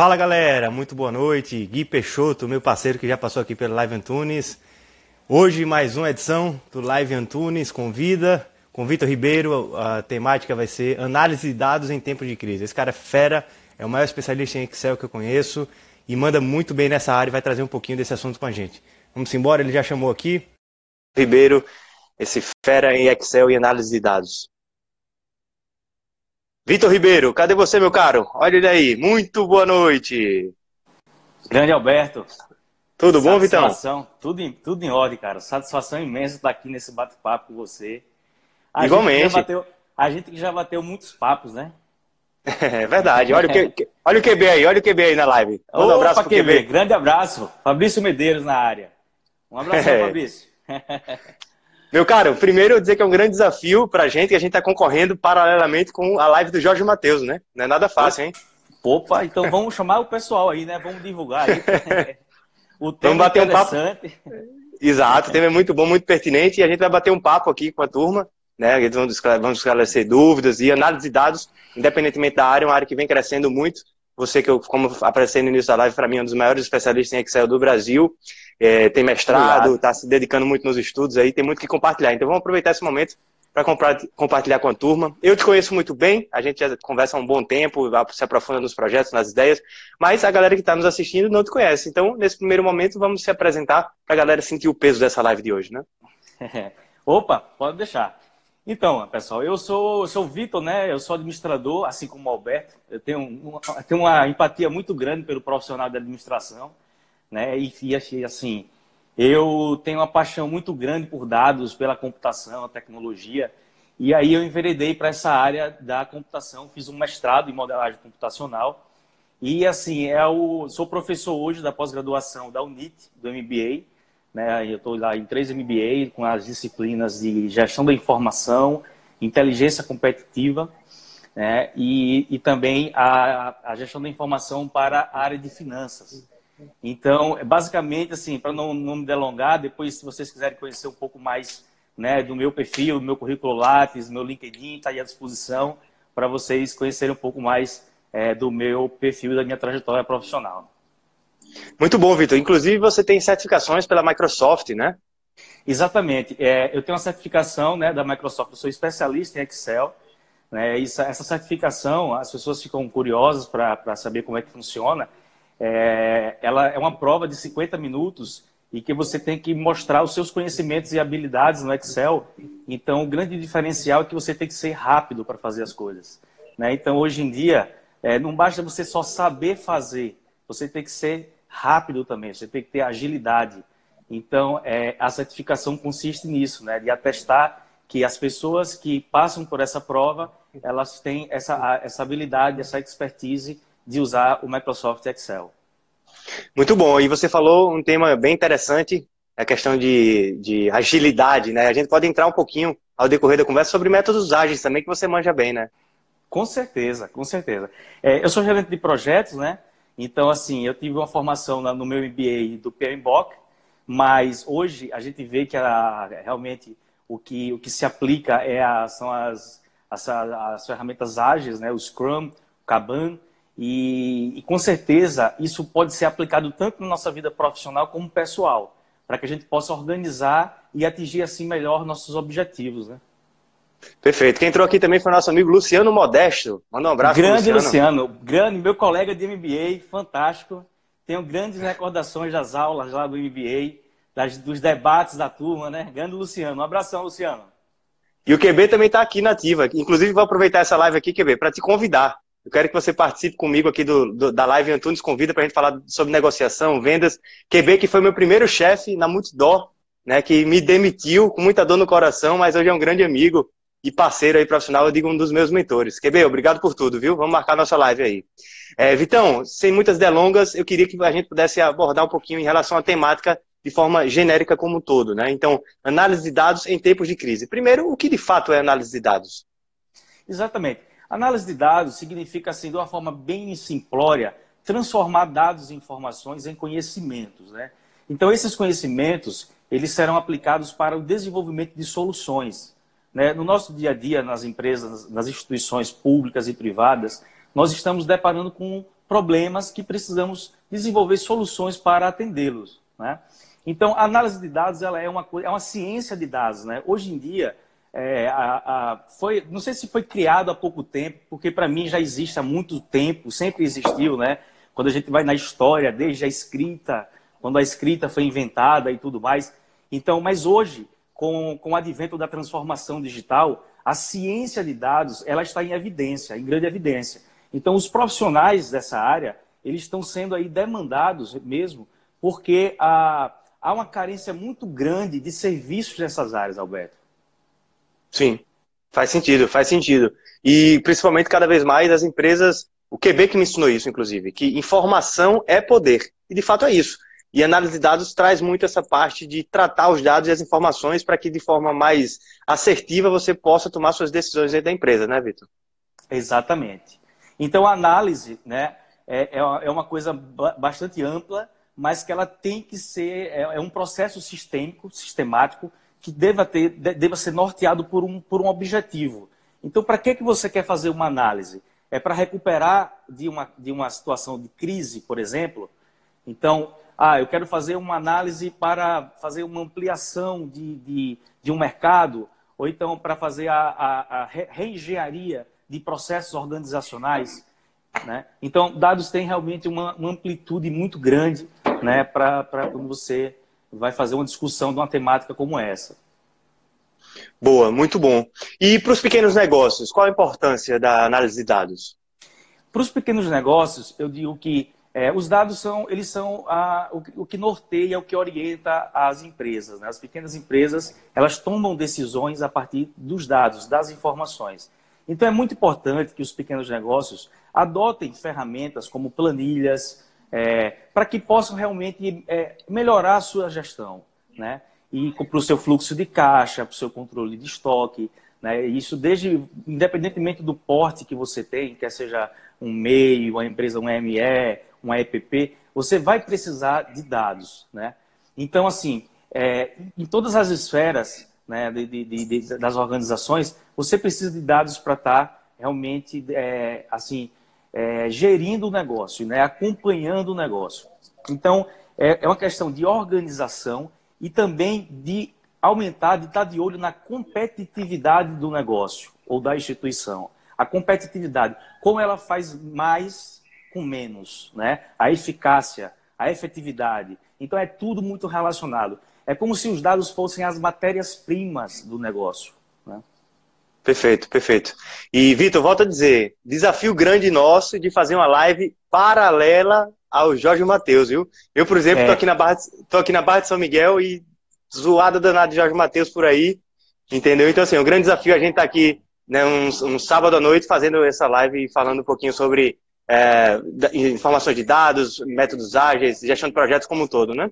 Fala galera, muito boa noite. Gui Peixoto, meu parceiro que já passou aqui pelo Live Antunes. Hoje mais uma edição do Live Antunes convida com Vitor Ribeiro. A temática vai ser análise de dados em tempos de crise. Esse cara é fera, é o maior especialista em Excel que eu conheço e manda muito bem nessa área e vai trazer um pouquinho desse assunto com a gente. Vamos embora, ele já chamou aqui. Ribeiro, esse fera em Excel e análise de dados. Vitor Ribeiro, cadê você, meu caro? Olha ele aí. Muito boa noite. Grande Alberto. Tudo bom, Vitão? Tudo em, tudo em ordem, cara. Satisfação imensa estar aqui nesse bate-papo com você. A Igualmente. Gente bateu, a gente que já bateu muitos papos, né? É verdade. Olha o, que, olha o QB aí, olha o QB aí na live. Um Opa, abraço pro QB. QB. Grande abraço. Fabrício Medeiros na área. Um abraço, é. Fabrício. Meu caro, primeiro eu dizer que é um grande desafio pra gente, que a gente tá concorrendo paralelamente com a live do Jorge Matheus, né? Não é nada fácil, hein? Opa, então vamos chamar o pessoal aí, né? Vamos divulgar aí. o tema vamos bater um papo. Exato, o tema é muito bom, muito pertinente e a gente vai bater um papo aqui com a turma, né? Vamos esclarecer dúvidas e análise de dados, independentemente da área, uma área que vem crescendo muito. Você que eu, como apareceu no início da live, para mim é um dos maiores especialistas em Excel do Brasil é, tem mestrado, está se dedicando muito nos estudos aí, tem muito que compartilhar. Então vamos aproveitar esse momento para compartilhar com a turma. Eu te conheço muito bem, a gente já conversa há um bom tempo, se aprofunda nos projetos, nas ideias, mas a galera que está nos assistindo não te conhece. Então, nesse primeiro momento, vamos se apresentar para a galera sentir o peso dessa live de hoje, né? Opa, pode deixar. Então, pessoal, eu sou, sou o Vitor, né? Eu sou administrador, assim como o Alberto. Eu tenho, uma, tenho uma empatia muito grande pelo profissional da administração né? E, e assim, eu tenho uma paixão muito grande por dados, pela computação, a tecnologia, e aí eu enveredei para essa área da computação, fiz um mestrado em modelagem computacional, e assim, é o, sou professor hoje da pós-graduação da UNIT, do MBA, né? Eu estou lá em três MBA com as disciplinas de gestão da informação, inteligência competitiva, né? E, e também a, a gestão da informação para a área de finanças. Então, é basicamente, assim, para não, não me delongar, depois, se vocês quiserem conhecer um pouco mais né, do meu perfil, do meu currículo Lattes, meu LinkedIn, está aí à disposição para vocês conhecerem um pouco mais é, do meu perfil e da minha trajetória profissional. Muito bom, Vitor. Inclusive, você tem certificações pela Microsoft, né? Exatamente. É, eu tenho uma certificação né, da Microsoft, eu sou especialista em Excel. Né, essa certificação, as pessoas ficam curiosas para saber como é que funciona é, ela é uma prova de 50 minutos e que você tem que mostrar os seus conhecimentos e habilidades no Excel. Então, o grande diferencial é que você tem que ser rápido para fazer as coisas. Né? Então, hoje em dia, é, não basta você só saber fazer, você tem que ser rápido também, você tem que ter agilidade. Então, é, a certificação consiste nisso, né? de atestar que as pessoas que passam por essa prova, elas têm essa, essa habilidade, essa expertise de usar o Microsoft Excel. Muito bom. E você falou um tema bem interessante, a questão de, de agilidade, né? A gente pode entrar um pouquinho ao decorrer da conversa sobre métodos ágeis também, que você manja bem, né? Com certeza, com certeza. É, eu sou gerente de projetos, né? Então, assim, eu tive uma formação no meu MBA do PMBOK, mas hoje a gente vê que a, realmente o que, o que se aplica é a, são as, as, as ferramentas ágeis, né? o Scrum, o Kanban, e, e, com certeza isso pode ser aplicado tanto na nossa vida profissional como pessoal, para que a gente possa organizar e atingir assim melhor nossos objetivos, né? Perfeito. Quem entrou aqui também foi nosso amigo Luciano Modesto. Manda um abraço. Grande Luciano. Luciano, grande meu colega de MBA, fantástico. Tenho grandes recordações das aulas lá do MBA, das, dos debates da turma, né? Grande Luciano. Um abração, Luciano. E o QB também está aqui na ativa. Inclusive, vou aproveitar essa live aqui, QB, para te convidar eu quero que você participe comigo aqui do, do da live Antunes Convida para a gente falar sobre negociação, vendas. QB, que foi meu primeiro chefe na Multidor, né, que me demitiu com muita dor no coração, mas hoje é um grande amigo e parceiro aí profissional, eu digo um dos meus mentores. QB, obrigado por tudo, viu? Vamos marcar nossa live aí. É, Vitão, sem muitas delongas, eu queria que a gente pudesse abordar um pouquinho em relação à temática de forma genérica como um todo, né? Então, análise de dados em tempos de crise. Primeiro, o que de fato é análise de dados? Exatamente. Análise de dados significa, assim, de uma forma bem simplória, transformar dados e informações em conhecimentos, né? Então, esses conhecimentos, eles serão aplicados para o desenvolvimento de soluções. Né? No nosso dia a dia, nas empresas, nas instituições públicas e privadas, nós estamos deparando com problemas que precisamos desenvolver soluções para atendê-los. Né? Então, a análise de dados ela é, uma, é uma ciência de dados. Né? Hoje em dia, é, a, a, foi, não sei se foi criado há pouco tempo, porque para mim já existe há muito tempo, sempre existiu, né? Quando a gente vai na história, desde a escrita, quando a escrita foi inventada e tudo mais. Então, mas hoje, com, com o advento da transformação digital, a ciência de dados ela está em evidência, em grande evidência. Então, os profissionais dessa área, eles estão sendo aí demandados mesmo, porque há, há uma carência muito grande de serviços nessas áreas, Alberto. Sim, faz sentido, faz sentido. E principalmente cada vez mais as empresas, o QB que me ensinou isso, inclusive, que informação é poder. E de fato é isso. E análise de dados traz muito essa parte de tratar os dados e as informações para que de forma mais assertiva você possa tomar suas decisões dentro da empresa, né, Vitor? Exatamente. Então a análise né, é, é, é uma coisa bastante ampla, mas que ela tem que ser, é, é um processo sistêmico, sistemático, que deva, ter, deva ser norteado por um, por um objetivo. Então, para que, que você quer fazer uma análise? É para recuperar de uma, de uma situação de crise, por exemplo? Então, ah, eu quero fazer uma análise para fazer uma ampliação de, de, de um mercado, ou então para fazer a, a, a reengenharia de processos organizacionais. Né? Então, dados têm realmente uma, uma amplitude muito grande né, para quando você vai fazer uma discussão de uma temática como essa. Boa, muito bom. E para os pequenos negócios, qual a importância da análise de dados? Para os pequenos negócios, eu digo que é, os dados são, eles são a, o, o, que norteia, o que orienta as empresas. Né? As pequenas empresas, elas tomam decisões a partir dos dados, das informações. Então é muito importante que os pequenos negócios adotem ferramentas como planilhas, é, para que possam realmente é, melhorar a sua gestão, né? E para o seu fluxo de caixa, para o seu controle de estoque, né? Isso desde, independentemente do porte que você tem, quer seja um MEI, uma empresa, um ME, uma EPP, você vai precisar de dados, né? Então, assim, é, em todas as esferas né, de, de, de, das organizações, você precisa de dados para estar tá realmente, é, assim, é, gerindo o negócio, né, acompanhando o negócio. Então, é, é uma questão de organização e também de aumentar, de estar de olho na competitividade do negócio ou da instituição. A competitividade, como ela faz mais com menos, né? A eficácia, a efetividade. Então é tudo muito relacionado. É como se os dados fossem as matérias-primas do negócio. Perfeito, perfeito. E, Vitor, volto a dizer, desafio grande nosso de fazer uma live paralela ao Jorge Matheus, viu? Eu, por exemplo, estou é. aqui, na Barra de, tô aqui na Barra de São Miguel e zoada danada de Jorge Matheus por aí, entendeu? Então, assim, o um grande desafio é a gente estar tá aqui né, um, um, sábado à noite fazendo essa live e falando um pouquinho sobre é, informações de dados, métodos ágeis, gestão de projetos como um todo, né?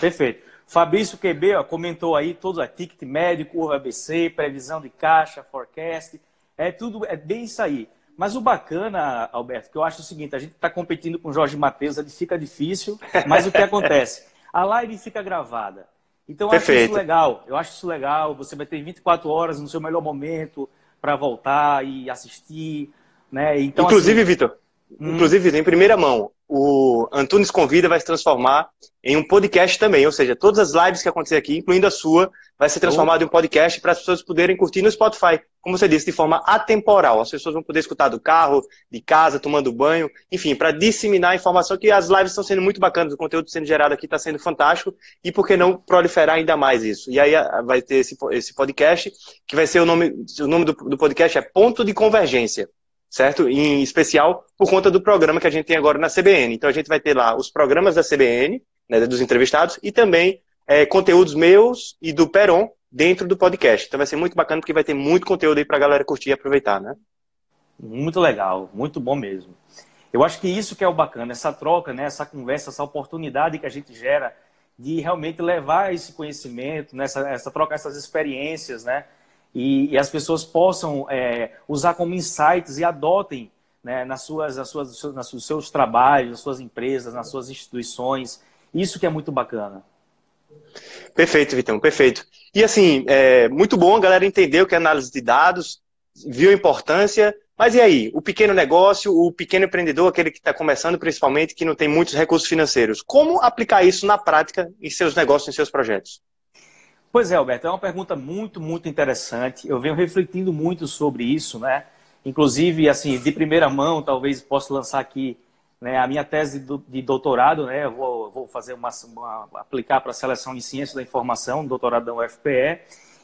Perfeito. Fabrício QB ó, comentou aí todos a ticket médio, curva ABC, previsão de caixa, forecast. É tudo, é bem isso aí. Mas o bacana, Alberto, que eu acho o seguinte, a gente está competindo com o Jorge Matheus, fica difícil, mas o que acontece? A live fica gravada. Então eu Perfeito. acho isso legal. Eu acho isso legal. Você vai ter 24 horas no seu melhor momento para voltar e assistir. Né? Então, Inclusive, assim... Vitor, hum... inclusive, em primeira mão, o Antunes Convida vai se transformar em um podcast também, ou seja, todas as lives que acontecer aqui, incluindo a sua, vai ser transformado em um podcast para as pessoas poderem curtir no Spotify, como você disse, de forma atemporal. As pessoas vão poder escutar do carro, de casa, tomando banho, enfim, para disseminar a informação que as lives estão sendo muito bacanas, o conteúdo sendo gerado aqui está sendo fantástico, e por que não proliferar ainda mais isso? E aí vai ter esse, esse podcast, que vai ser o nome, o nome do, do podcast é Ponto de Convergência certo? Em especial por conta do programa que a gente tem agora na CBN. Então a gente vai ter lá os programas da CBN, né, dos entrevistados, e também é, conteúdos meus e do Peron dentro do podcast. Então vai ser muito bacana porque vai ter muito conteúdo aí para a galera curtir e aproveitar, né? Muito legal, muito bom mesmo. Eu acho que isso que é o bacana, essa troca, né, essa conversa, essa oportunidade que a gente gera de realmente levar esse conhecimento, né, essa troca, essas experiências, né, e, e as pessoas possam é, usar como insights e adotem né, nas suas, nas suas, nos seus trabalhos, nas suas empresas, nas suas instituições. Isso que é muito bacana. Perfeito, Vitão, perfeito. E assim, é muito bom a galera entender o que é análise de dados, viu a importância, Mas e aí, o pequeno negócio, o pequeno empreendedor, aquele que está começando principalmente, que não tem muitos recursos financeiros, como aplicar isso na prática em seus negócios, em seus projetos? Pois é, Alberto, é uma pergunta muito, muito interessante. Eu venho refletindo muito sobre isso, né? Inclusive, assim, de primeira mão, talvez possa lançar aqui né, a minha tese de doutorado, né? Eu vou, vou fazer uma, uma aplicar para a seleção em ciência da informação, doutorado da UFPE.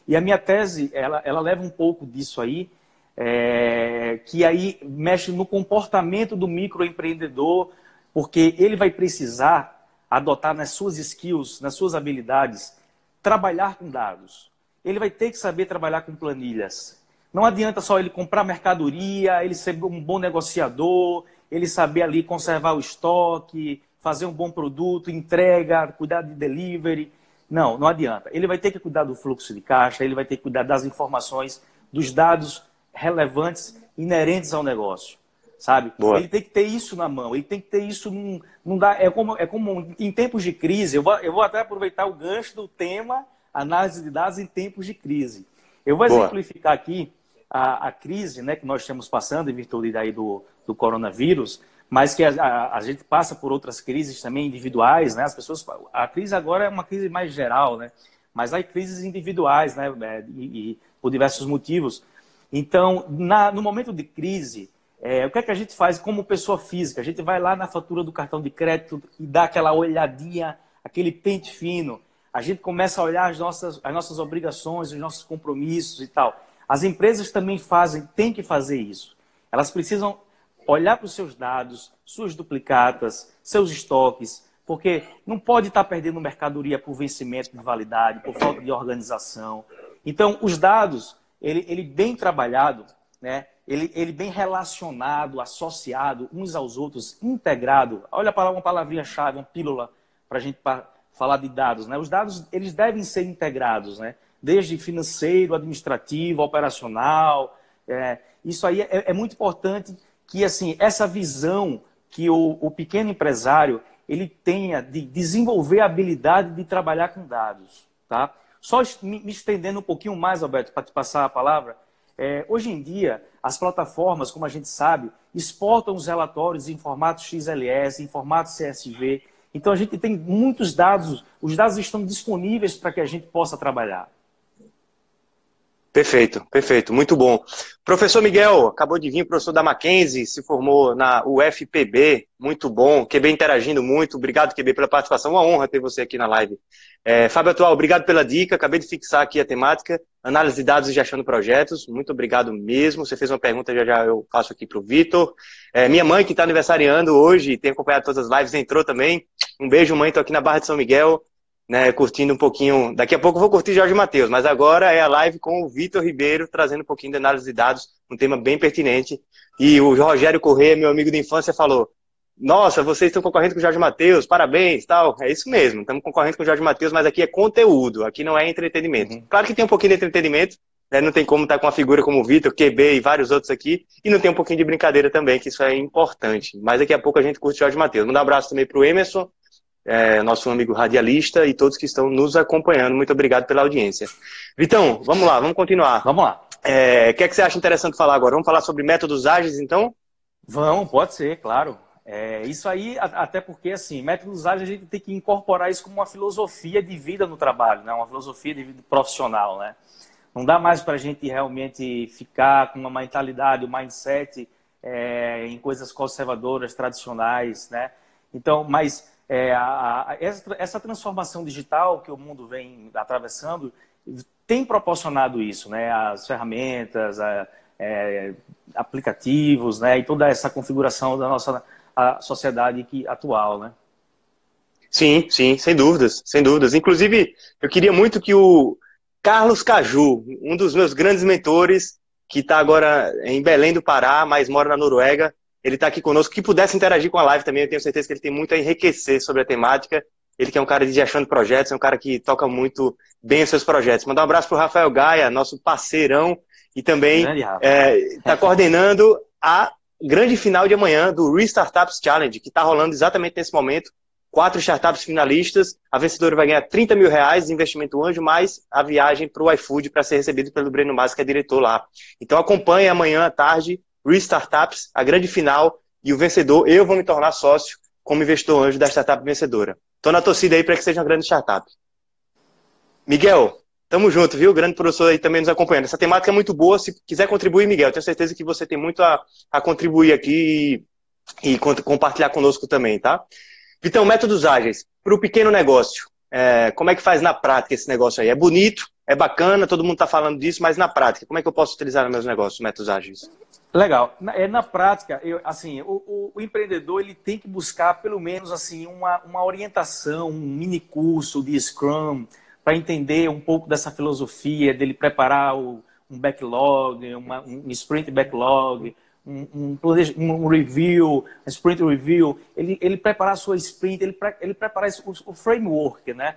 E a minha tese, ela, ela leva um pouco disso aí, é, que aí mexe no comportamento do microempreendedor, porque ele vai precisar adotar nas suas skills, nas suas habilidades, trabalhar com dados. Ele vai ter que saber trabalhar com planilhas. Não adianta só ele comprar mercadoria, ele ser um bom negociador, ele saber ali conservar o estoque, fazer um bom produto, entrega, cuidar de delivery. Não, não adianta. Ele vai ter que cuidar do fluxo de caixa, ele vai ter que cuidar das informações, dos dados relevantes inerentes ao negócio, sabe? Boa. Ele tem que ter isso na mão, ele tem que ter isso num, num dá, é como é como em tempos de crise. Eu vou, eu vou até aproveitar o gancho do tema análise de dados em tempos de crise. Eu vou Boa. exemplificar aqui a, a, crise, né, que nós estamos passando em virtude daí do, do coronavírus, mas que a, a, a, gente passa por outras crises também individuais, né? As pessoas, a crise agora é uma crise mais geral, né? Mas há crises individuais, né? É, e, e por diversos motivos. Então, na, no momento de crise, é, o que é que a gente faz como pessoa física? A gente vai lá na fatura do cartão de crédito e dá aquela olhadinha, aquele pente fino. A gente começa a olhar as nossas, as nossas obrigações, os nossos compromissos e tal. As empresas também fazem, têm que fazer isso. Elas precisam olhar para os seus dados, suas duplicatas, seus estoques, porque não pode estar perdendo mercadoria por vencimento de validade, por falta de organização. Então, os dados ele, ele bem trabalhado, né? Ele, ele bem relacionado, associado uns aos outros, integrado. Olha para uma palavrinha-chave, uma pílula para a gente falar de dados. Né? Os dados eles devem ser integrados, né? desde financeiro, administrativo, operacional. É, isso aí é, é, muito importante que assim essa visão que o, o pequeno empresário ele tenha de desenvolver a habilidade de trabalhar com dados. Tá? Só me estendendo um pouquinho mais, Alberto, para te passar a palavra. É, hoje em dia, as plataformas, como a gente sabe, exportam os relatórios em formato XLS, em formato CSV. Então, a gente tem muitos dados, os dados estão disponíveis para que a gente possa trabalhar. Perfeito, perfeito, muito bom. Professor Miguel, acabou de vir, professor da Mackenzie, se formou na UFPB, muito bom, QB interagindo muito, obrigado QB pela participação, uma honra ter você aqui na live. É, Fábio Atual, obrigado pela dica, acabei de fixar aqui a temática, análise de dados e gestão projetos, muito obrigado mesmo, você fez uma pergunta, já já eu faço aqui para o Vitor. É, minha mãe que está aniversariando hoje, tem acompanhado todas as lives, entrou também, um beijo mãe, estou aqui na Barra de São Miguel, né, curtindo um pouquinho. Daqui a pouco eu vou curtir Jorge Matheus, mas agora é a live com o Vitor Ribeiro, trazendo um pouquinho de análise de dados, um tema bem pertinente. E o Rogério Corrêa, meu amigo de infância, falou: Nossa, vocês estão concorrendo com o Jorge Matheus, parabéns, tal. É isso mesmo, estamos concorrendo com o Jorge Matheus, mas aqui é conteúdo, aqui não é entretenimento. Uhum. Claro que tem um pouquinho de entretenimento, né, não tem como estar com uma figura como o Vitor, QB e vários outros aqui, e não tem um pouquinho de brincadeira também, que isso é importante. Mas daqui a pouco a gente curte Jorge Matheus. Manda um abraço também para o Emerson, é, nosso amigo radialista e todos que estão nos acompanhando. Muito obrigado pela audiência. Vitão, vamos lá, vamos continuar. Vamos lá. É, o que, é que você acha interessante falar agora? Vamos falar sobre métodos ágeis, então? Vamos, pode ser, claro. É, isso aí, até porque, assim, métodos ágeis a gente tem que incorporar isso como uma filosofia de vida no trabalho, né? uma filosofia de vida profissional. Né? Não dá mais para a gente realmente ficar com uma mentalidade, um mindset é, em coisas conservadoras, tradicionais, né? Então, mas é, a, a, essa, essa, transformação digital que o mundo vem atravessando tem proporcionado isso, né? As ferramentas, a, é, aplicativos, né? E toda essa configuração da nossa sociedade que, atual, né? Sim, sim, sem dúvidas, sem dúvidas. Inclusive, eu queria muito que o Carlos Caju, um dos meus grandes mentores, que está agora em Belém do Pará, mas mora na Noruega, ele está aqui conosco, que pudesse interagir com a live também. Eu tenho certeza que ele tem muito a enriquecer sobre a temática. Ele que é um cara de achando projetos, é um cara que toca muito bem os seus projetos. Mandar um abraço para o Rafael Gaia, nosso parceirão, e também está é, tá coordenando a grande final de amanhã do Restartups Challenge, que está rolando exatamente nesse momento. Quatro startups finalistas. A vencedora vai ganhar 30 mil reais de investimento anjo, mais a viagem para o iFood para ser recebido pelo Breno Mas, que é diretor lá. Então acompanhe amanhã à tarde Restartups, a grande final, e o vencedor, eu vou me tornar sócio como investidor anjo da startup vencedora. Estou na torcida aí para que seja uma grande startup. Miguel, tamo junto, viu? grande professor aí também nos acompanhando. Essa temática é muito boa. Se quiser contribuir, Miguel, tenho certeza que você tem muito a, a contribuir aqui e, e compartilhar conosco também, tá? Vitão, métodos ágeis. Para o pequeno negócio, é, como é que faz na prática esse negócio aí? É bonito, é bacana, todo mundo está falando disso, mas na prática, como é que eu posso utilizar nos meus negócios métodos ágeis? Legal. É, na prática, eu, assim, o, o, empreendedor ele tem que buscar pelo menos assim uma, uma orientação, um mini curso de Scrum para entender um pouco dessa filosofia dele preparar o, um backlog, uma, um sprint backlog, um, um, um, review, um sprint review, ele, ele preparar a sua sprint, ele, ele preparar o, o framework, né?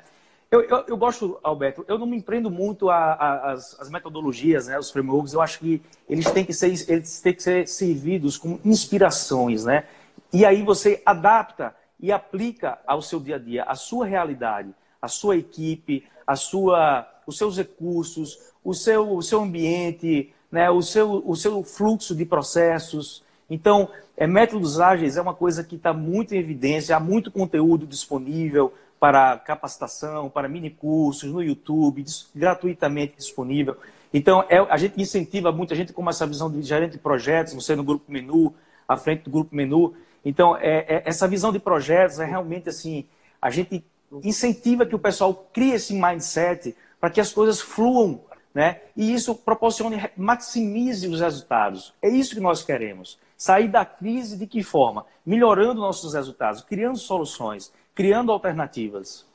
Eu, eu, eu, gosto, Alberto, eu não me empreendo muito a, a, as, as, metodologias, né, os frameworks, eu acho que eles têm que ser, eles têm que ser servidos como inspirações, né? E aí você adapta e aplica ao seu dia a dia, a sua realidade, a sua equipe, a sua, os seus recursos, o seu, o seu ambiente, né, o, seu, o seu fluxo de processos. Então, é, métodos ágeis é uma coisa que está muito em evidência, há muito conteúdo disponível para capacitação, para mini cursos no YouTube, gratuitamente disponível. Então, é, a gente incentiva muita gente com essa visão de gerente de projetos, você no grupo menu, à frente do grupo menu. Então, é, é, essa visão de projetos é realmente assim, a gente incentiva que o pessoal crie esse mindset para que as coisas fluam, né? E isso proporcione, maximize os resultados. É isso que nós queremos. Sair da crise de que forma? Melhorando nossos resultados, criando soluções, criando alternativas.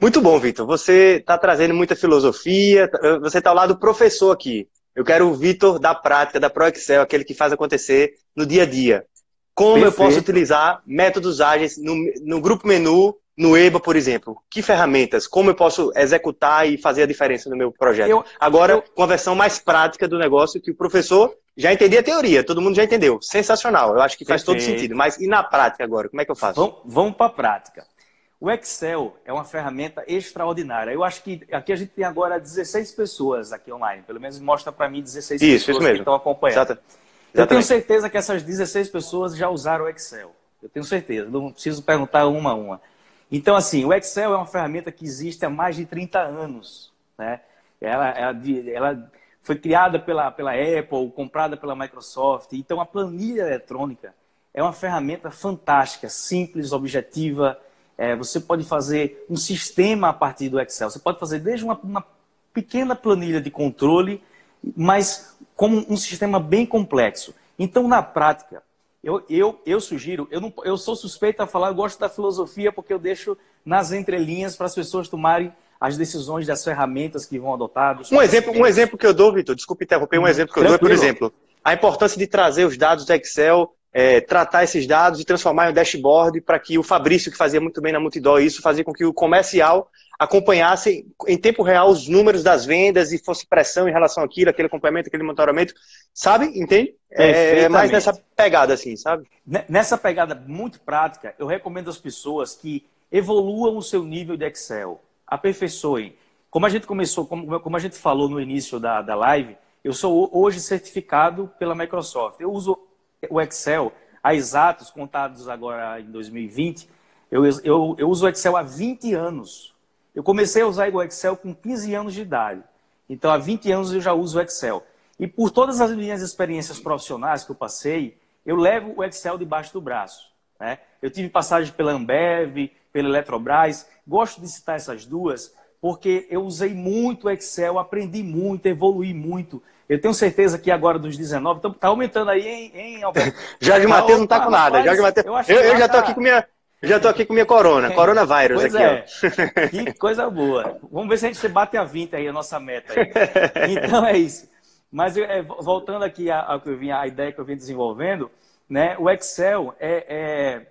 Muito bom, Vitor. Você está trazendo muita filosofia, você está ao lado do professor aqui. Eu quero o Vitor da prática, da ProExcel, aquele que faz acontecer no dia a dia. Como Perfeito. eu posso utilizar métodos ágeis no, no grupo menu no EBA, por exemplo? Que ferramentas? Como eu posso executar e fazer a diferença no meu projeto? Eu, Agora, eu... com a versão mais prática do negócio, que o professor já entendia a teoria, todo mundo já entendeu. Sensacional, eu acho que faz Perfeito. todo sentido. Mas e na prática agora, como é que eu faço? Vamos, vamos para a prática. O Excel é uma ferramenta extraordinária. Eu acho que aqui a gente tem agora 16 pessoas aqui online. Pelo menos mostra para mim 16 isso, pessoas isso que estão acompanhando. Exato. Eu tenho certeza que essas 16 pessoas já usaram o Excel. Eu tenho certeza. Não preciso perguntar uma a uma. Então, assim, o Excel é uma ferramenta que existe há mais de 30 anos. Né? Ela, ela, ela foi criada pela, pela Apple, comprada pela Microsoft. Então, a planilha eletrônica é uma ferramenta fantástica, simples, objetiva. É, você pode fazer um sistema a partir do Excel. Você pode fazer desde uma, uma pequena planilha de controle, mas como um sistema bem complexo. Então, na prática, eu, eu, eu sugiro, eu, não, eu sou suspeito a falar, eu gosto da filosofia porque eu deixo nas entrelinhas para as pessoas tomarem as decisões das ferramentas que vão adotar. Um exemplo, um exemplo que eu dou, Vitor, desculpe interromper, um exemplo que eu Tranquilo. dou é, por exemplo, a importância de trazer os dados do Excel, é, tratar esses dados e transformar em um dashboard para que o Fabrício, que fazia muito bem na Multidó, isso fazia com que o comercial acompanhasse em tempo real os números das vendas e fosse pressão em relação àquilo, aquele complemento, aquele monitoramento, sabe? Entende? É, é mais nessa pegada assim, sabe? Nessa pegada muito prática, eu recomendo às pessoas que evoluam o seu nível de Excel, aperfeiçoem. Como a gente começou, como, como a gente falou no início da, da live, eu sou hoje certificado pela Microsoft. Eu uso o Excel há exatos, contados agora em 2020, eu, eu, eu uso o Excel há 20 anos. Eu comecei a usar o Excel com 15 anos de idade. Então, há 20 anos eu já uso o Excel. E por todas as minhas experiências profissionais que eu passei, eu levo o Excel debaixo do braço. Né? Eu tive passagem pela Ambev, pela Eletrobras. Gosto de citar essas duas, porque eu usei muito o Excel, aprendi muito, evolui muito. Eu tenho certeza que agora dos 19, está então, aumentando aí, hein, hein Alberto? Jorge tá, Matheus não está com nada. Jorge Mateus, eu, eu, eu já estou tá... aqui com minha já estou aqui com minha corona, é. coronavírus pois aqui. É. Que coisa boa. Vamos ver se a gente bate a 20 aí, a nossa meta. Aí. Então é isso. Mas é, voltando aqui a ideia que eu vim desenvolvendo, né? O Excel é, é,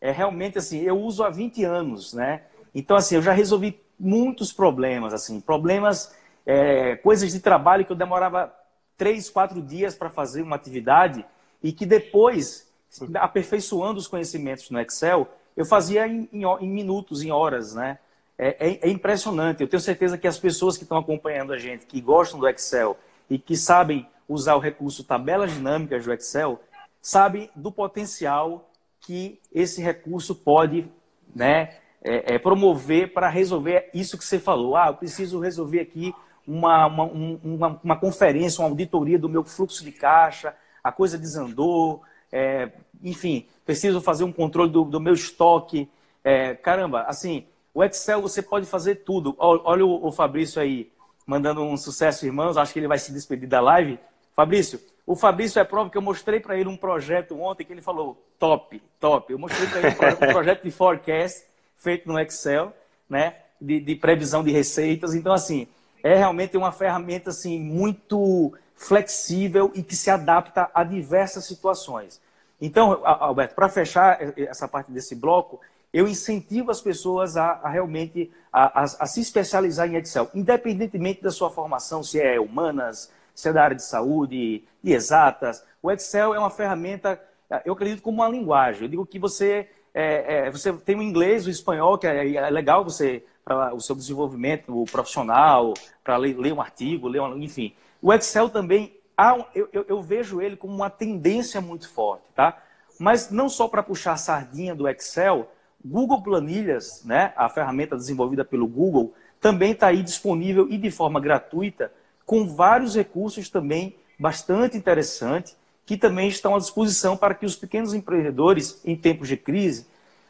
é realmente assim, eu uso há 20 anos, né? Então assim, eu já resolvi muitos problemas, assim, problemas, é, coisas de trabalho que eu demorava três, quatro dias para fazer uma atividade e que depois, aperfeiçoando os conhecimentos no Excel, eu fazia em, em, em minutos, em horas, né? É, é, é, impressionante. Eu tenho certeza que as pessoas que estão acompanhando a gente, que gostam do Excel e que sabem usar o recurso tabelas dinâmicas do Excel sabem do potencial que esse recurso pode né, é, é, promover para resolver isso que você falou. Ah, eu preciso resolver aqui uma, uma, uma, uma, conferência, uma auditoria do meu fluxo de caixa, a coisa desandou, é, enfim, preciso fazer um controle do, do meu estoque. É, caramba, assim, o Excel você pode fazer tudo. Olha o, o Fabrício aí, mandando um sucesso, irmãos. Acho que ele vai se despedir da live. Fabrício, o Fabrício é prova que eu mostrei para ele um projeto ontem que ele falou top, top. Eu mostrei para ele um projeto de forecast feito no Excel, né? De, de, previsão de receitas. Então, assim, é realmente uma ferramenta assim muito flexível e que se adapta a diversas situações. Então, Alberto, para fechar essa parte desse bloco, eu incentivo as pessoas a, a realmente a, a, a, se especializar em Excel, independentemente da sua formação, se é humanas, se é da área de saúde, de exatas. O Excel é uma ferramenta, eu acredito, como uma linguagem. Eu digo que você, é, é, você tem o inglês, o espanhol, que é, é legal você para o seu desenvolvimento profissional, para ler, ler, um artigo, ler um, enfim. O Excel também, há, eu, eu, eu vejo ele como uma tendência muito forte, tá? Mas não só para puxar a sardinha do Excel, Google Planilhas, né, a ferramenta desenvolvida pelo Google, também está aí disponível e de forma gratuita, com vários recursos também bastante interessantes, que também estão à disposição para que os pequenos empreendedores, em tempos de crise,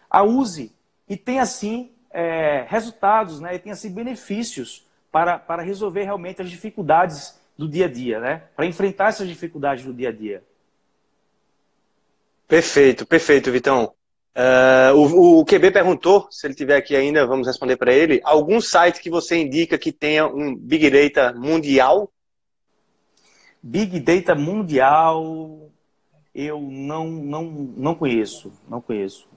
a use e tenha assim é, resultados, né, e tenha assim benefícios para, para resolver realmente as dificuldades do dia a dia, né, para enfrentar essas dificuldades do dia a dia. Perfeito, perfeito, Vitão. Uh, o, o, QB perguntou, se ele tiver aqui ainda, vamos responder para ele. Algum site que você indica que tenha um Big Data mundial? Big Data mundial, eu não, não, não conheço, não conheço.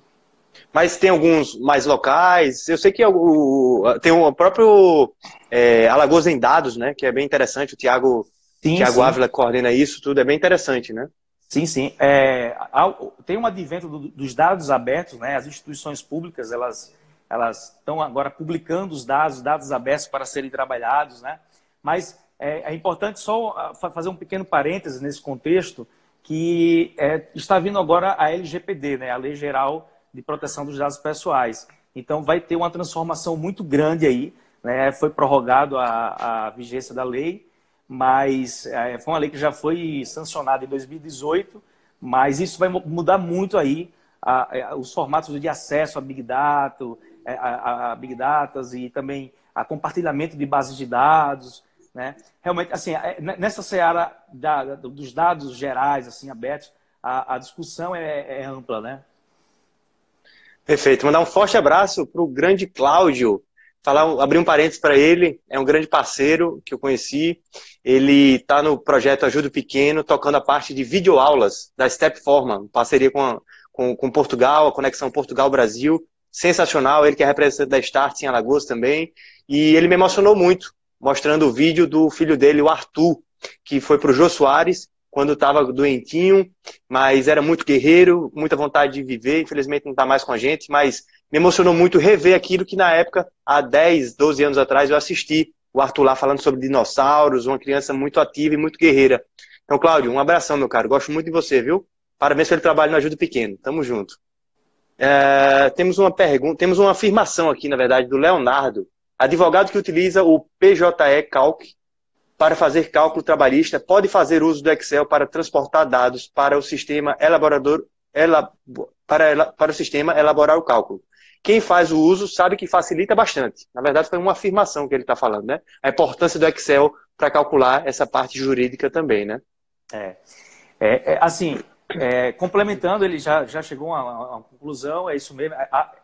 Mas tem alguns mais locais. Eu sei que o, tem o próprio é, Alagoas em Dados, né? Que é bem interessante. O Tiago Ávila coordena isso, tudo é bem interessante, né? Sim, sim. É, tem um advento do, dos dados abertos, né? As instituições públicas, elas elas estão agora publicando os dados, dados abertos para serem trabalhados, né? Mas é, é importante só ah, fazer um pequeno parêntese nesse contexto, que é, está vindo agora a LGPD, né? A Lei Geral de Proteção dos Dados Pessoais. Então, vai ter uma transformação muito grande aí, né? Foi prorrogado a, a vigência da lei, mas é, foi uma lei que já foi sancionada em 2018, mas isso vai mudar muito aí a, a, os formatos de acesso a Big Data, é, a, a, Big Data e também a compartilhamento de bases de dados, né? Realmente, assim, é, nessa seara da, dos dados gerais, assim, abertos, a, discussão é, é ampla, né? Perfeito. Mandar um forte abraço para o grande Cláudio, falar, abrir um parênteses para ele, é um grande parceiro que eu conheci. Ele está no projeto Ajuda Pequeno, tocando a parte de videoaulas da Stepforma, parceria com, a, com, com, Portugal, a conexão Portugal-Brasil. Sensacional, ele que é representante da Start em Alagoas também. E ele me emocionou muito, mostrando o vídeo do filho dele, o Arthur, que foi para o Jô Soares, quando estava doentinho, mas era muito guerreiro, muita vontade de viver. Infelizmente não está mais com a gente, mas me emocionou muito rever aquilo que na época, há 10, 12 anos atrás, eu assisti o Arthur lá falando sobre dinossauros, uma criança muito ativa e muito guerreira. Então, Cláudio, um abração, meu caro. Gosto muito de você, viu? Parabéns pelo trabalho no Ajuda Pequeno. Tamo junto. É, temos uma pergunta, temos uma afirmação aqui, na verdade, do Leonardo, advogado que utiliza o PJE Calc para fazer cálculo trabalhista, pode fazer uso do Excel para transportar dados para o sistema elaborador, para, para o sistema elaborar o cálculo quem faz o uso sabe que facilita bastante. Na verdade, foi uma afirmação que ele está falando, né? A importância do Excel para calcular essa parte jurídica também, né? É, é, é assim, é, complementando, ele já, já chegou a uma conclusão, é isso mesmo,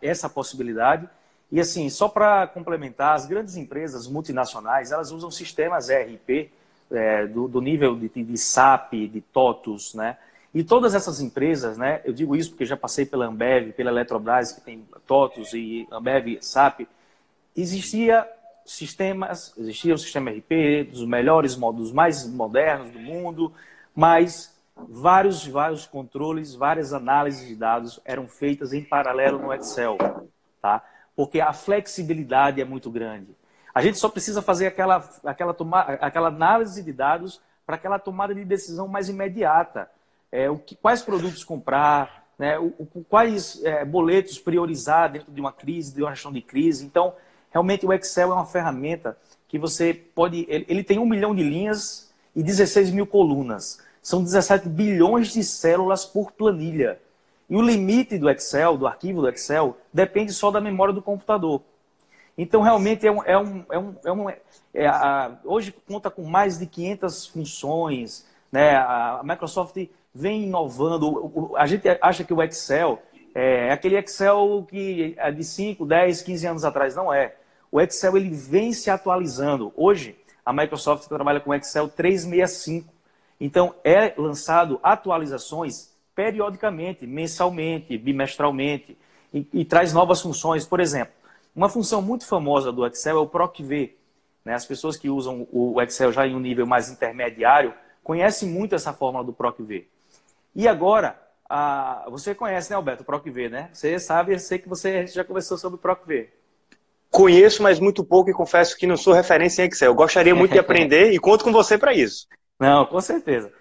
essa possibilidade. E assim, só para complementar, as grandes empresas multinacionais, elas usam sistemas ERP é, do, do, nível de, de SAP, de TOTUS, né? E todas essas empresas, né, eu digo isso porque já passei pela Ambev, pela Eletrobras, que tem TOTUS e Ambev, SAP, existia sistemas, existia o sistema RP dos melhores, dos mais modernos do mundo, mas vários, vários controles, várias análises de dados eram feitas em paralelo no Excel, tá? Porque a flexibilidade é muito grande. A gente só precisa fazer aquela, aquela, tomar, aquela análise de dados para aquela tomada de decisão mais imediata. É, o que, quais produtos comprar, né, o, o, quais é, boletos priorizar dentro de uma crise, de uma gestão de crise. Então, realmente o Excel é uma ferramenta que você pode. Ele, ele tem um milhão de linhas e 16 mil colunas. São 17 bilhões de células por planilha. E o limite do Excel, do arquivo do Excel, depende só da memória do computador. Então, realmente, é um, é um, é um, é um é, a, hoje conta com mais de 500 funções. Né? A Microsoft vem inovando. A gente acha que o Excel é aquele Excel que é de 5, 10, 15 anos atrás. Não é. O Excel ele vem se atualizando. Hoje, a Microsoft trabalha com Excel 365. Então, é lançado atualizações periodicamente, mensalmente, bimestralmente, e, e traz novas funções. Por exemplo, uma função muito famosa do Excel é o PROC-V. Né? As pessoas que usam o Excel já em um nível mais intermediário conhecem muito essa fórmula do PROC-V. E agora, a... você conhece, né, Alberto, o PROC-V, né? Você sabe, eu sei que você já conversou sobre o PROC-V. Conheço, mas muito pouco e confesso que não sou referência em Excel. Gostaria muito de aprender e conto com você para isso. Não, com certeza.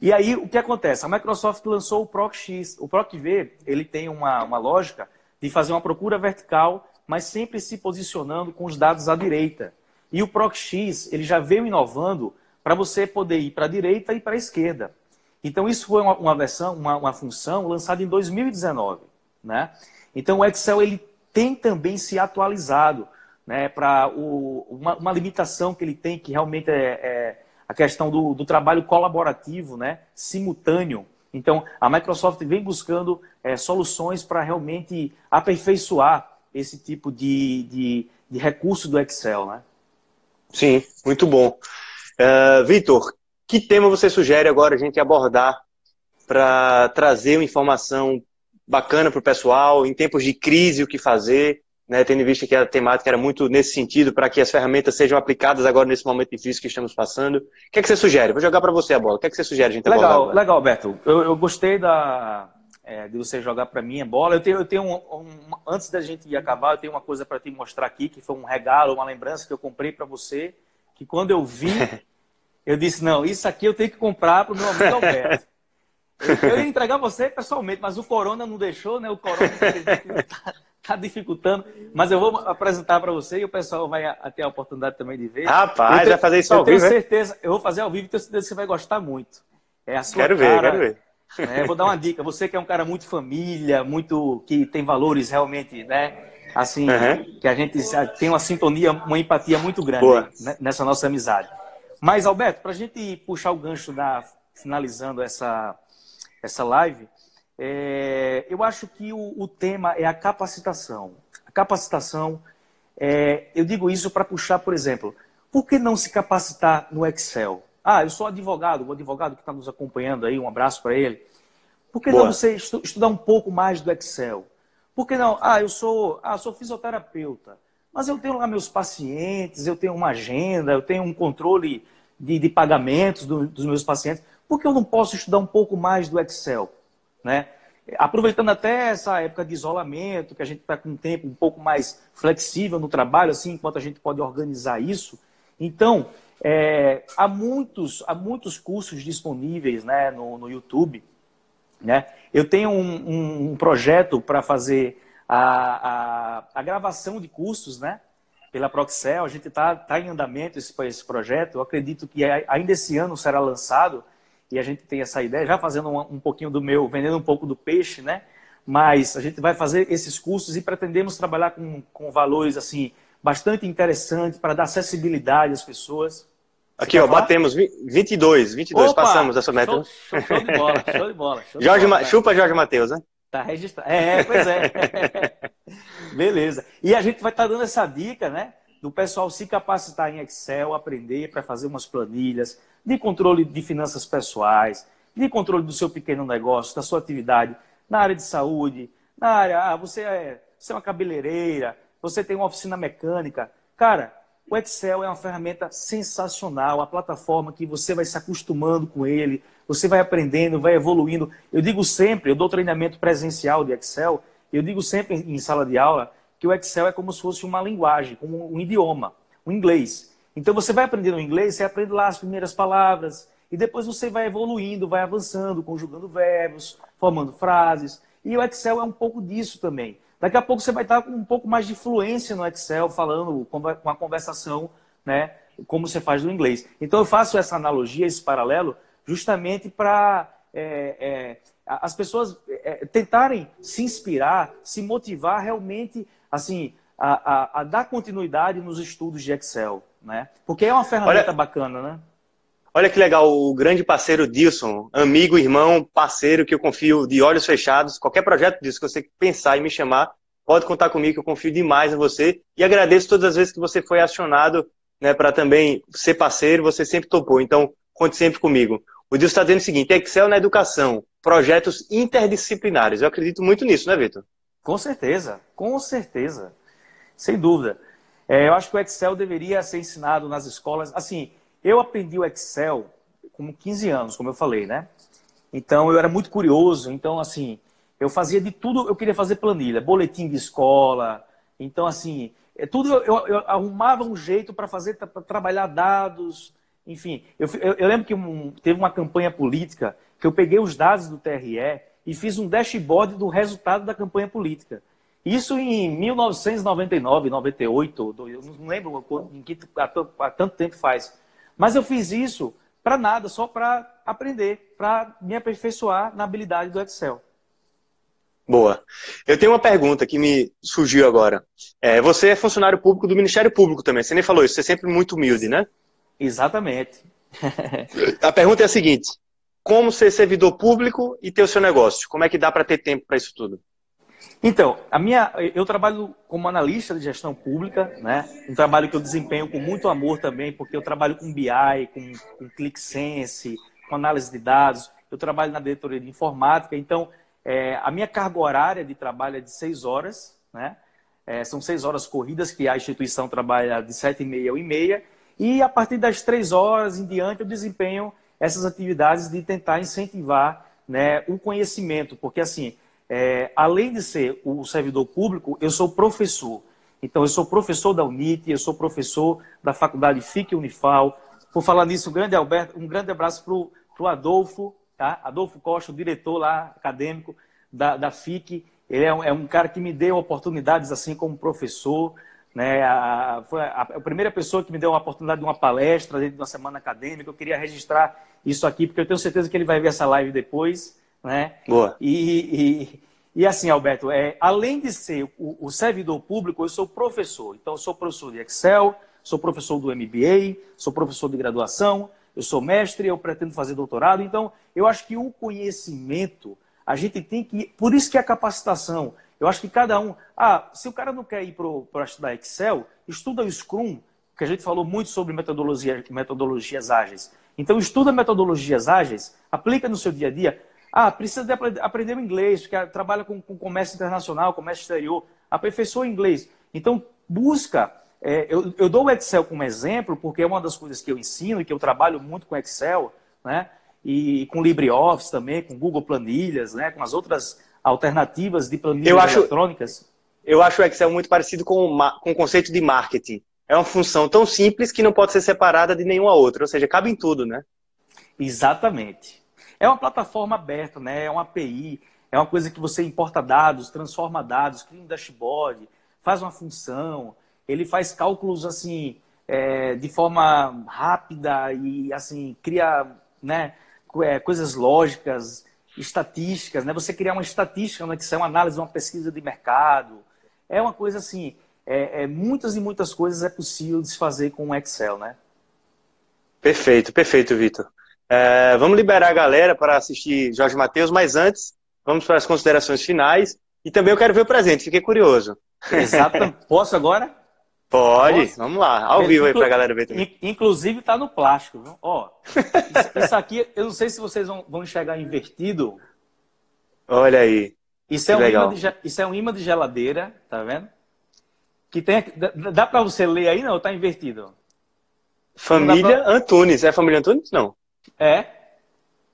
E aí, o que acontece? A Microsoft lançou o PROC-X. O PROC-V, ele tem uma, uma lógica de fazer uma procura vertical, mas sempre se posicionando com os dados à direita. E o PROC-X, ele já veio inovando para você poder ir para a direita e para a esquerda. Então, isso foi uma, uma versão, uma, uma, função lançada em 2019. Né? Então, o Excel ele tem também se atualizado né, para uma, uma, limitação que ele tem, que realmente é, é a questão do, do, trabalho colaborativo, né, simultâneo. Então, a Microsoft vem buscando é, soluções para realmente aperfeiçoar esse tipo de, de, de recurso do Excel. Né? Sim, muito bom. Uh, Vitor, que tema você sugere agora a gente abordar para trazer uma informação bacana para o pessoal, em tempos de crise, o que fazer, né, tendo visto que a temática era muito nesse sentido, para que as ferramentas sejam aplicadas agora nesse momento difícil que estamos passando. O que é que você sugere? Vou jogar para você a bola. O que é que você sugere a gente legal, abordar Legal, Alberto. Eu, eu gostei da, é, de você jogar para mim a bola. Eu tenho, eu tenho um, um, antes da gente acabar, eu tenho uma coisa para te mostrar aqui, que foi um regalo, uma lembrança que eu comprei para você, que quando eu vi, Eu disse, não, isso aqui eu tenho que comprar para o meu amigo Alberto. eu ia entregar você pessoalmente, mas o Corona não deixou, né? O Corona está tá dificultando. Mas eu vou apresentar para você e o pessoal vai ter a oportunidade também de ver. Rapaz, tenho, vai fazer isso ao vivo, Eu tenho certeza, eu vou fazer ao vivo e tenho certeza que você vai gostar muito. É a sua quero cara, ver, quero ver. Né? Vou dar uma dica. Você que é um cara muito família, muito que tem valores realmente, né? Assim, uhum. que a gente tem uma sintonia, uma empatia muito grande né? nessa nossa amizade. Mas, Alberto, para a gente puxar o gancho da finalizando essa, essa live, é, eu acho que o, o, tema é a capacitação. A capacitação, é, eu digo isso para puxar, por exemplo, por que não se capacitar no Excel? Ah, eu sou advogado, o advogado que está nos acompanhando aí, um abraço para ele. Por que Boa. não você estudar um pouco mais do Excel? Por que não? Ah, eu sou, ah, sou fisioterapeuta. Mas eu tenho lá meus pacientes, eu tenho uma agenda, eu tenho um controle de, de pagamentos do, dos meus pacientes. Por que eu não posso estudar um pouco mais do Excel? Né? Aproveitando até essa época de isolamento, que a gente está com um tempo um pouco mais flexível no trabalho, assim, enquanto a gente pode organizar isso. Então, é, há, muitos, há muitos cursos disponíveis né, no, no YouTube. Né? Eu tenho um, um, um projeto para fazer a, a, a gravação de cursos, né? Pela Proxel, a gente está tá em andamento esse, esse projeto. Eu acredito que ainda esse ano será lançado e a gente tem essa ideia, já fazendo um, um pouquinho do meu, vendendo um pouco do peixe, né? Mas a gente vai fazer esses cursos e pretendemos trabalhar com, com valores assim bastante interessantes para dar acessibilidade às pessoas. Aqui, ó, falar? batemos 22, 22, Opa, passamos essa meta. Show, show, de bola, show de bola. Show Jorge, de bola, chupa Jorge Matheus, né? Tá registrado. É, pois é. Beleza. E a gente vai estar tá dando essa dica, né? Do pessoal se capacitar em Excel, aprender para fazer umas planilhas de controle de finanças pessoais, de controle do seu pequeno negócio, da sua atividade na área de saúde, na área, ah, você é, você é uma cabeleireira, você tem uma oficina mecânica. Cara, o Excel é uma ferramenta sensacional, a plataforma que você vai se acostumando com ele, você vai aprendendo, vai evoluindo. Eu digo sempre, eu dou treinamento presencial de Excel, eu digo sempre em sala de aula que o Excel é como se fosse uma linguagem, como um idioma, um inglês. Então você vai aprendendo o inglês, você aprende lá as primeiras palavras, E depois você vai evoluindo, vai avançando, conjugando verbos, formando frases. E o Excel é um pouco disso também. Daqui a pouco você vai estar com um pouco mais de fluência no Excel, falando com a conversação, né? Como você faz no inglês. Então eu faço essa analogia, esse paralelo, justamente para é, é, as pessoas é, tentarem se inspirar, se motivar realmente, assim, a, a, a, dar continuidade nos estudos de Excel, né? Porque é uma ferramenta Olha... bacana, né? Olha que legal, o grande parceiro Dilson, amigo, irmão, parceiro que eu confio de olhos fechados. Qualquer projeto disso que você pensar e me chamar, pode contar comigo, que eu confio demais em você. E agradeço todas as vezes que você foi acionado né, para também ser parceiro, você sempre topou. Então, conte sempre comigo. O Dilson está dizendo o seguinte: Excel na educação, projetos interdisciplinares. Eu acredito muito nisso, né, Vitor? Com certeza, com certeza. Sem dúvida. É, eu acho que o Excel deveria ser ensinado nas escolas. Assim, eu aprendi o Excel com 15 anos, como eu falei, né? Então eu era muito curioso. Então, assim, eu fazia de tudo, eu queria fazer planilha, boletim de escola. Então, assim, é tudo eu, eu arrumava um jeito para fazer, para trabalhar dados. Enfim, eu, eu, eu lembro que um, teve uma campanha política que eu peguei os dados do TRE e fiz um dashboard do resultado da campanha política. Isso em 1999, 98, eu não lembro em que, há tanto tempo faz. Mas eu fiz isso para nada, só para aprender, para me aperfeiçoar na habilidade do Excel. Boa. Eu tenho uma pergunta que me surgiu agora. É, você é funcionário público do Ministério Público também. Você nem falou isso, você é sempre muito humilde, né? Exatamente. a pergunta é a seguinte: como ser servidor público e ter o seu negócio? Como é que dá para ter tempo para isso tudo? Então, a minha, eu trabalho como analista de gestão pública, né? Um trabalho que eu desempenho com muito amor também, porque eu trabalho com BI, com, com ClickSense, com análise de dados. Eu trabalho na diretoria de informática, então é, a minha carga horária de trabalho é de seis horas, né? É, são seis horas corridas que a instituição trabalha de sete e meia a e meia, e a partir das três horas em diante eu desempenho essas atividades de tentar incentivar né, o conhecimento, porque assim é, além de ser o servidor público, eu sou professor. Então, eu sou professor da UNIT, eu sou professor da Faculdade FIC Unifal. Por falar nisso, um grande, Alberto, um grande abraço para o Adolfo, tá? Adolfo Costa, o diretor lá, acadêmico da, da FIC. Ele é um, é um cara que me deu oportunidades assim como professor. Né? A, foi a, a, primeira pessoa que me deu uma oportunidade de uma palestra dentro de uma semana acadêmica. Eu queria registrar isso aqui, porque eu tenho certeza que ele vai ver essa live depois. Né? Boa. E, e, e assim, Alberto, é, além de ser o, o, servidor público, eu sou professor. Então, eu sou professor de Excel, sou professor do MBA, sou professor de graduação, eu sou mestre, eu pretendo fazer doutorado. Então, eu acho que o conhecimento, a gente tem que. Por isso que a capacitação. Eu acho que cada um. Ah, se o cara não quer ir para estudar Excel, estuda o Scrum, que a gente falou muito sobre metodologia, metodologias ágeis. Então, estuda metodologias ágeis, aplica no seu dia a dia. Ah, precisa de aprender o inglês, porque trabalha com, com comércio internacional, comércio exterior, aperfeiçoa o inglês. Então, busca. É, eu, eu, dou o Excel como exemplo, porque é uma das coisas que eu ensino e que eu trabalho muito com Excel, né? E com LibreOffice também, com Google Planilhas, né? Com as outras alternativas de planilhas eu acho, eletrônicas. Eu acho o Excel muito parecido com, com o conceito de marketing. É uma função tão simples que não pode ser separada de nenhuma outra, ou seja, cabe em tudo, né? Exatamente. É uma plataforma aberta, né? é uma API, é uma coisa que você importa dados, transforma dados, cria um dashboard, faz uma função, ele faz cálculos assim é, de forma rápida e assim cria né, é, coisas lógicas, estatísticas, né? Você criar uma estatística no Excel, uma análise, uma pesquisa de mercado, é uma coisa assim, é, é, muitas e muitas coisas é possível de se fazer com o Excel, né? Perfeito, perfeito, Vitor. É, vamos liberar a galera para assistir Jorge Matheus, mas antes, vamos para as considerações finais. E também eu quero ver o presente, fiquei curioso. Exato. Posso agora? Pode, Posso? vamos lá, ao vivo aí para a galera ver também. Inclusive está no plástico, viu? Ó, isso, isso, aqui, eu não sei se vocês vão, vão enxergar invertido. Olha aí. Isso é, um imã de, isso é um imã de geladeira, tá vendo? Que tem, dá, dá para você ler aí, não? Está invertido? Família pra... Antunes. É família Antunes? Não. É.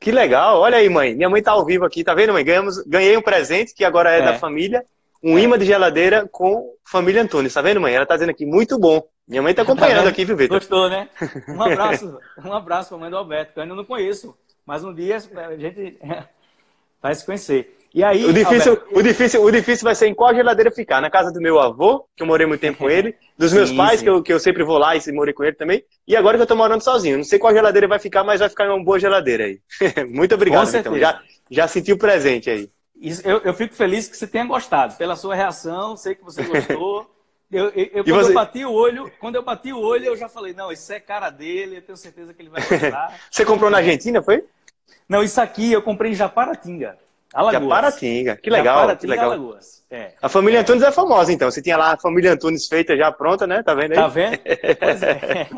Que legal. Olha aí, mãe. Minha mãe tá ao vivo aqui, tá vendo, mãe? Ganhamos, ganhei um presente que agora é, é. da família. Um é. imã de geladeira com família Antunes. Tá vendo, mãe? Ela tá dizendo aqui, muito bom. Minha mãe está acompanhando tá aqui, viu, Vitor? Gostou, né? Um abraço, um abraço para a mãe do Alberto, que eu ainda não conheço. Mas um dia a gente vai se conhecer. E aí, o difícil, Alberto, o, difícil, o difícil vai ser em qual geladeira ficar. Na casa do meu avô, que eu morei muito tempo com ele, dos meus sim, pais, sim. Que, eu, que eu sempre vou lá e morei com ele também, e agora que eu estou morando sozinho. Não sei qual geladeira vai ficar, mas vai ficar uma boa geladeira aí. muito obrigado, então. Já, já senti o presente aí. Eu, eu fico feliz que você tenha gostado. Pela sua reação, sei que você gostou. Eu, eu, quando você... eu bati o olho, quando eu bati o olho, eu já falei, não, isso é cara dele, eu tenho certeza que ele vai gostar. você comprou na Argentina, foi? Não, isso aqui eu comprei em Japaratinga. Alagoas. Japaratinga, que legal. Japaratinga, que legal. Alagoas. É. A família Antunes é famosa, então. Você tinha lá a família Antunes feita já pronta, né? Tá vendo aí? Tá vendo? Pois é.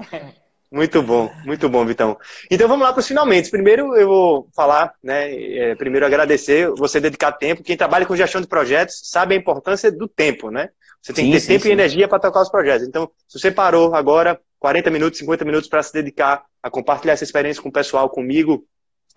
Muito bom, muito bom, Vitão. Então vamos lá para os finalmente. Primeiro eu vou falar, né? É, primeiro agradecer você dedicar tempo. Quem trabalha com gestão de projetos sabe a importância do tempo, né? Você tem sim, que ter sim, tempo sim. e energia para tocar os projetos. Então, se você parou agora 40 minutos, 50 minutos para se dedicar a compartilhar essa experiência com o pessoal, comigo,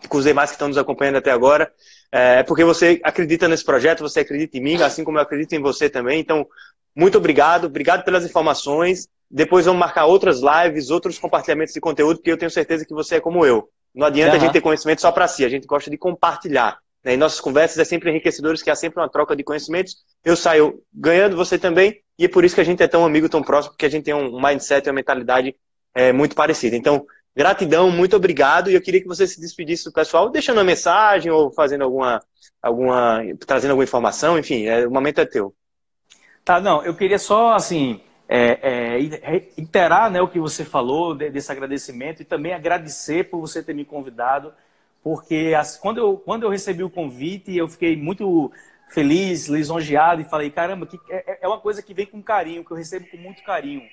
com os demais que estão nos acompanhando até agora, é porque você acredita nesse projeto, você acredita em mim, assim como eu acredito em você também. Então, muito obrigado, obrigado pelas informações. Depois vamos marcar outras lives, outros compartilhamentos de conteúdo, porque eu tenho certeza que você é como eu. Não adianta uhum. a gente ter conhecimento só para si, a gente gosta de compartilhar. Né? E nossas conversas é sempre enriquecedoras, que há sempre uma troca de conhecimentos. Eu saio ganhando, você também, e é por isso que a gente é tão amigo, tão próximo, porque a gente tem um mindset, uma mentalidade é, muito parecida. Então, Gratidão, muito obrigado. E eu queria que você se despedisse do pessoal, deixando uma mensagem ou fazendo alguma, alguma, trazendo alguma informação, enfim, é, o momento é teu. Tá, não, eu queria só, assim, é, é, reiterar né, o que você falou desse agradecimento e também agradecer por você ter me convidado, porque as, quando, eu, quando eu recebi o convite, eu fiquei muito feliz, lisonjeado e falei, caramba, que, é, é uma coisa que vem com carinho, que eu recebo com muito carinho,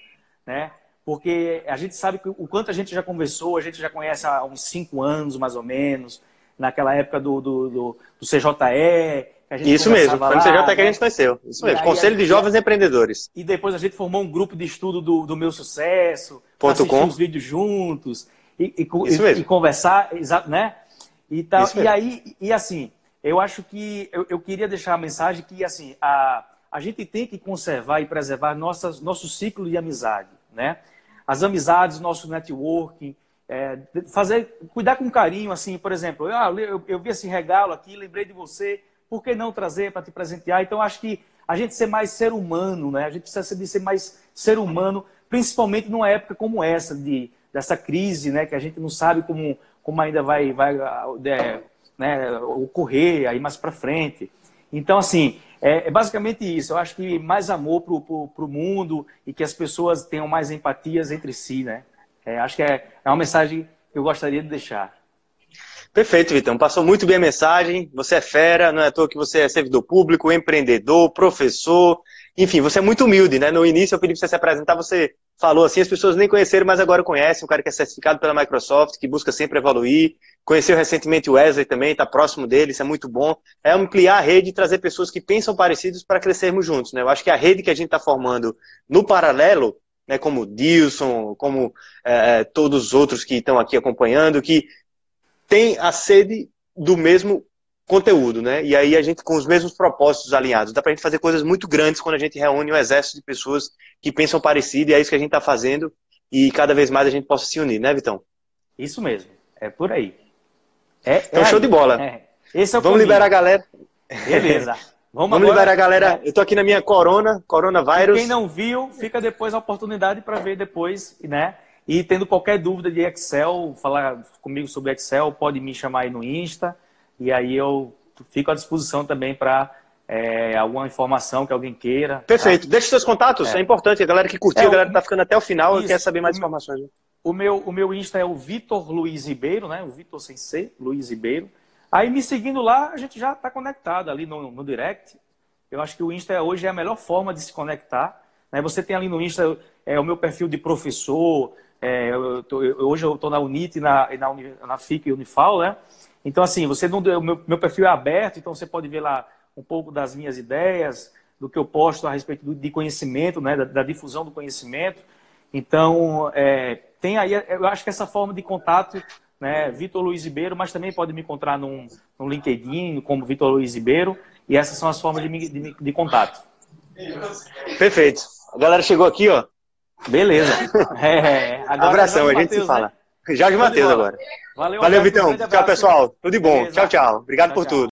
né? porque a gente sabe o quanto a gente já conversou, a gente já conhece há uns cinco anos, mais ou menos, naquela época do, do, do, do CJE. Isso mesmo, foi no CJE que a gente conheceu. Isso mesmo, Conselho de Jovens Empreendedores. E depois a gente formou um grupo de estudo do, do meu sucesso, assistir com. os vídeos juntos e, e, e, e conversar, né? E, tal, e aí, e assim, eu acho que eu, eu queria deixar a mensagem que assim, a, a gente tem que conservar e preservar nossas, nosso ciclo de amizade, né? as amizades, nosso networking, é, fazer, cuidar com carinho, assim, por exemplo, ah, eu, eu, vi esse regalo aqui, lembrei de você, por que não trazer para te presentear? Então, acho que a gente ser mais ser humano, né? A gente precisa de ser mais ser humano, principalmente numa época como essa, de, dessa crise, né? Que a gente não sabe como, como ainda vai, vai é, né, ocorrer aí mais para frente. Então, assim, é, é, basicamente isso. Eu acho que mais amor para o mundo e que as pessoas tenham mais empatias entre si, né? É, acho que é, é uma mensagem que eu gostaria de deixar. Perfeito, Vitão. Passou muito bem a mensagem. Você é fera, não é à toa que você é servidor público, empreendedor, professor. Enfim, você é muito humilde, né? No início eu pedi para você se apresentar, você falou assim, as pessoas nem conheceram, mas agora conhecem, um cara que é certificado pela Microsoft, que busca sempre evoluir. Conheceu recentemente o Wesley também, está próximo dele, isso é muito bom. É ampliar a rede e trazer pessoas que pensam parecidos para crescermos juntos, né? Eu acho que a rede que a gente está formando no paralelo, né, como o Dilson, como é, todos os outros que estão aqui acompanhando, que tem a sede do mesmo conteúdo, né? E aí a gente com os mesmos propósitos alinhados. Dá para a gente fazer coisas muito grandes quando a gente reúne um exército de pessoas que pensam parecido e é isso que a gente está fazendo e cada vez mais a gente possa se unir, né, Vitão? Isso mesmo, é por aí. É, então, é show aí. de bola. É. Esse é o Vamos liberar a galera. Beleza. Vamos, Vamos liberar a galera. Eu tô aqui na minha corona, coronavírus. Quem não viu, fica depois a oportunidade para ver depois, né? E tendo qualquer dúvida de Excel, falar comigo sobre Excel, pode me chamar aí no Insta. E aí eu fico à disposição também para é, alguma informação que alguém queira. Perfeito. Tá? Deixe seus contatos, é. é. importante. A galera que curtiu, é, a galera que está ficando até o final isso, quer saber mais informações. O meu, o meu Insta é o Vitor Luiz Ribeiro, né? O Vitor sem C, Luiz Ribeiro. Aí me seguindo lá, a gente já está conectado ali no, no direct. Eu acho que o Insta hoje é a melhor forma de se conectar. Né? Você tem ali no Insta é, o meu perfil de professor. É, eu tô, eu, hoje eu estou na UNIT, na, na, na FIC e Unifal, né? Então, assim, você não, meu, meu perfil é aberto, então você pode ver lá um pouco das minhas ideias, do que eu posto a respeito do, de conhecimento, né, da, da, difusão do conhecimento. Então, é, tem aí, eu acho que essa forma de contato, né, Vitor Luiz Ribeiro, mas também pode me encontrar num, no LinkedIn como Vitor Luiz Ribeiro, e essas são as formas de, de, de contato. Perfeito. A galera chegou aqui, ó. Beleza. É, agora Abração, a gente se fala. Né? Jorge Matheus agora. Valeu, Valeu Vitão. Tchau, pessoal. Tudo de bom. Beleza. Tchau, tchau. Obrigado tchau, por tchau. tudo.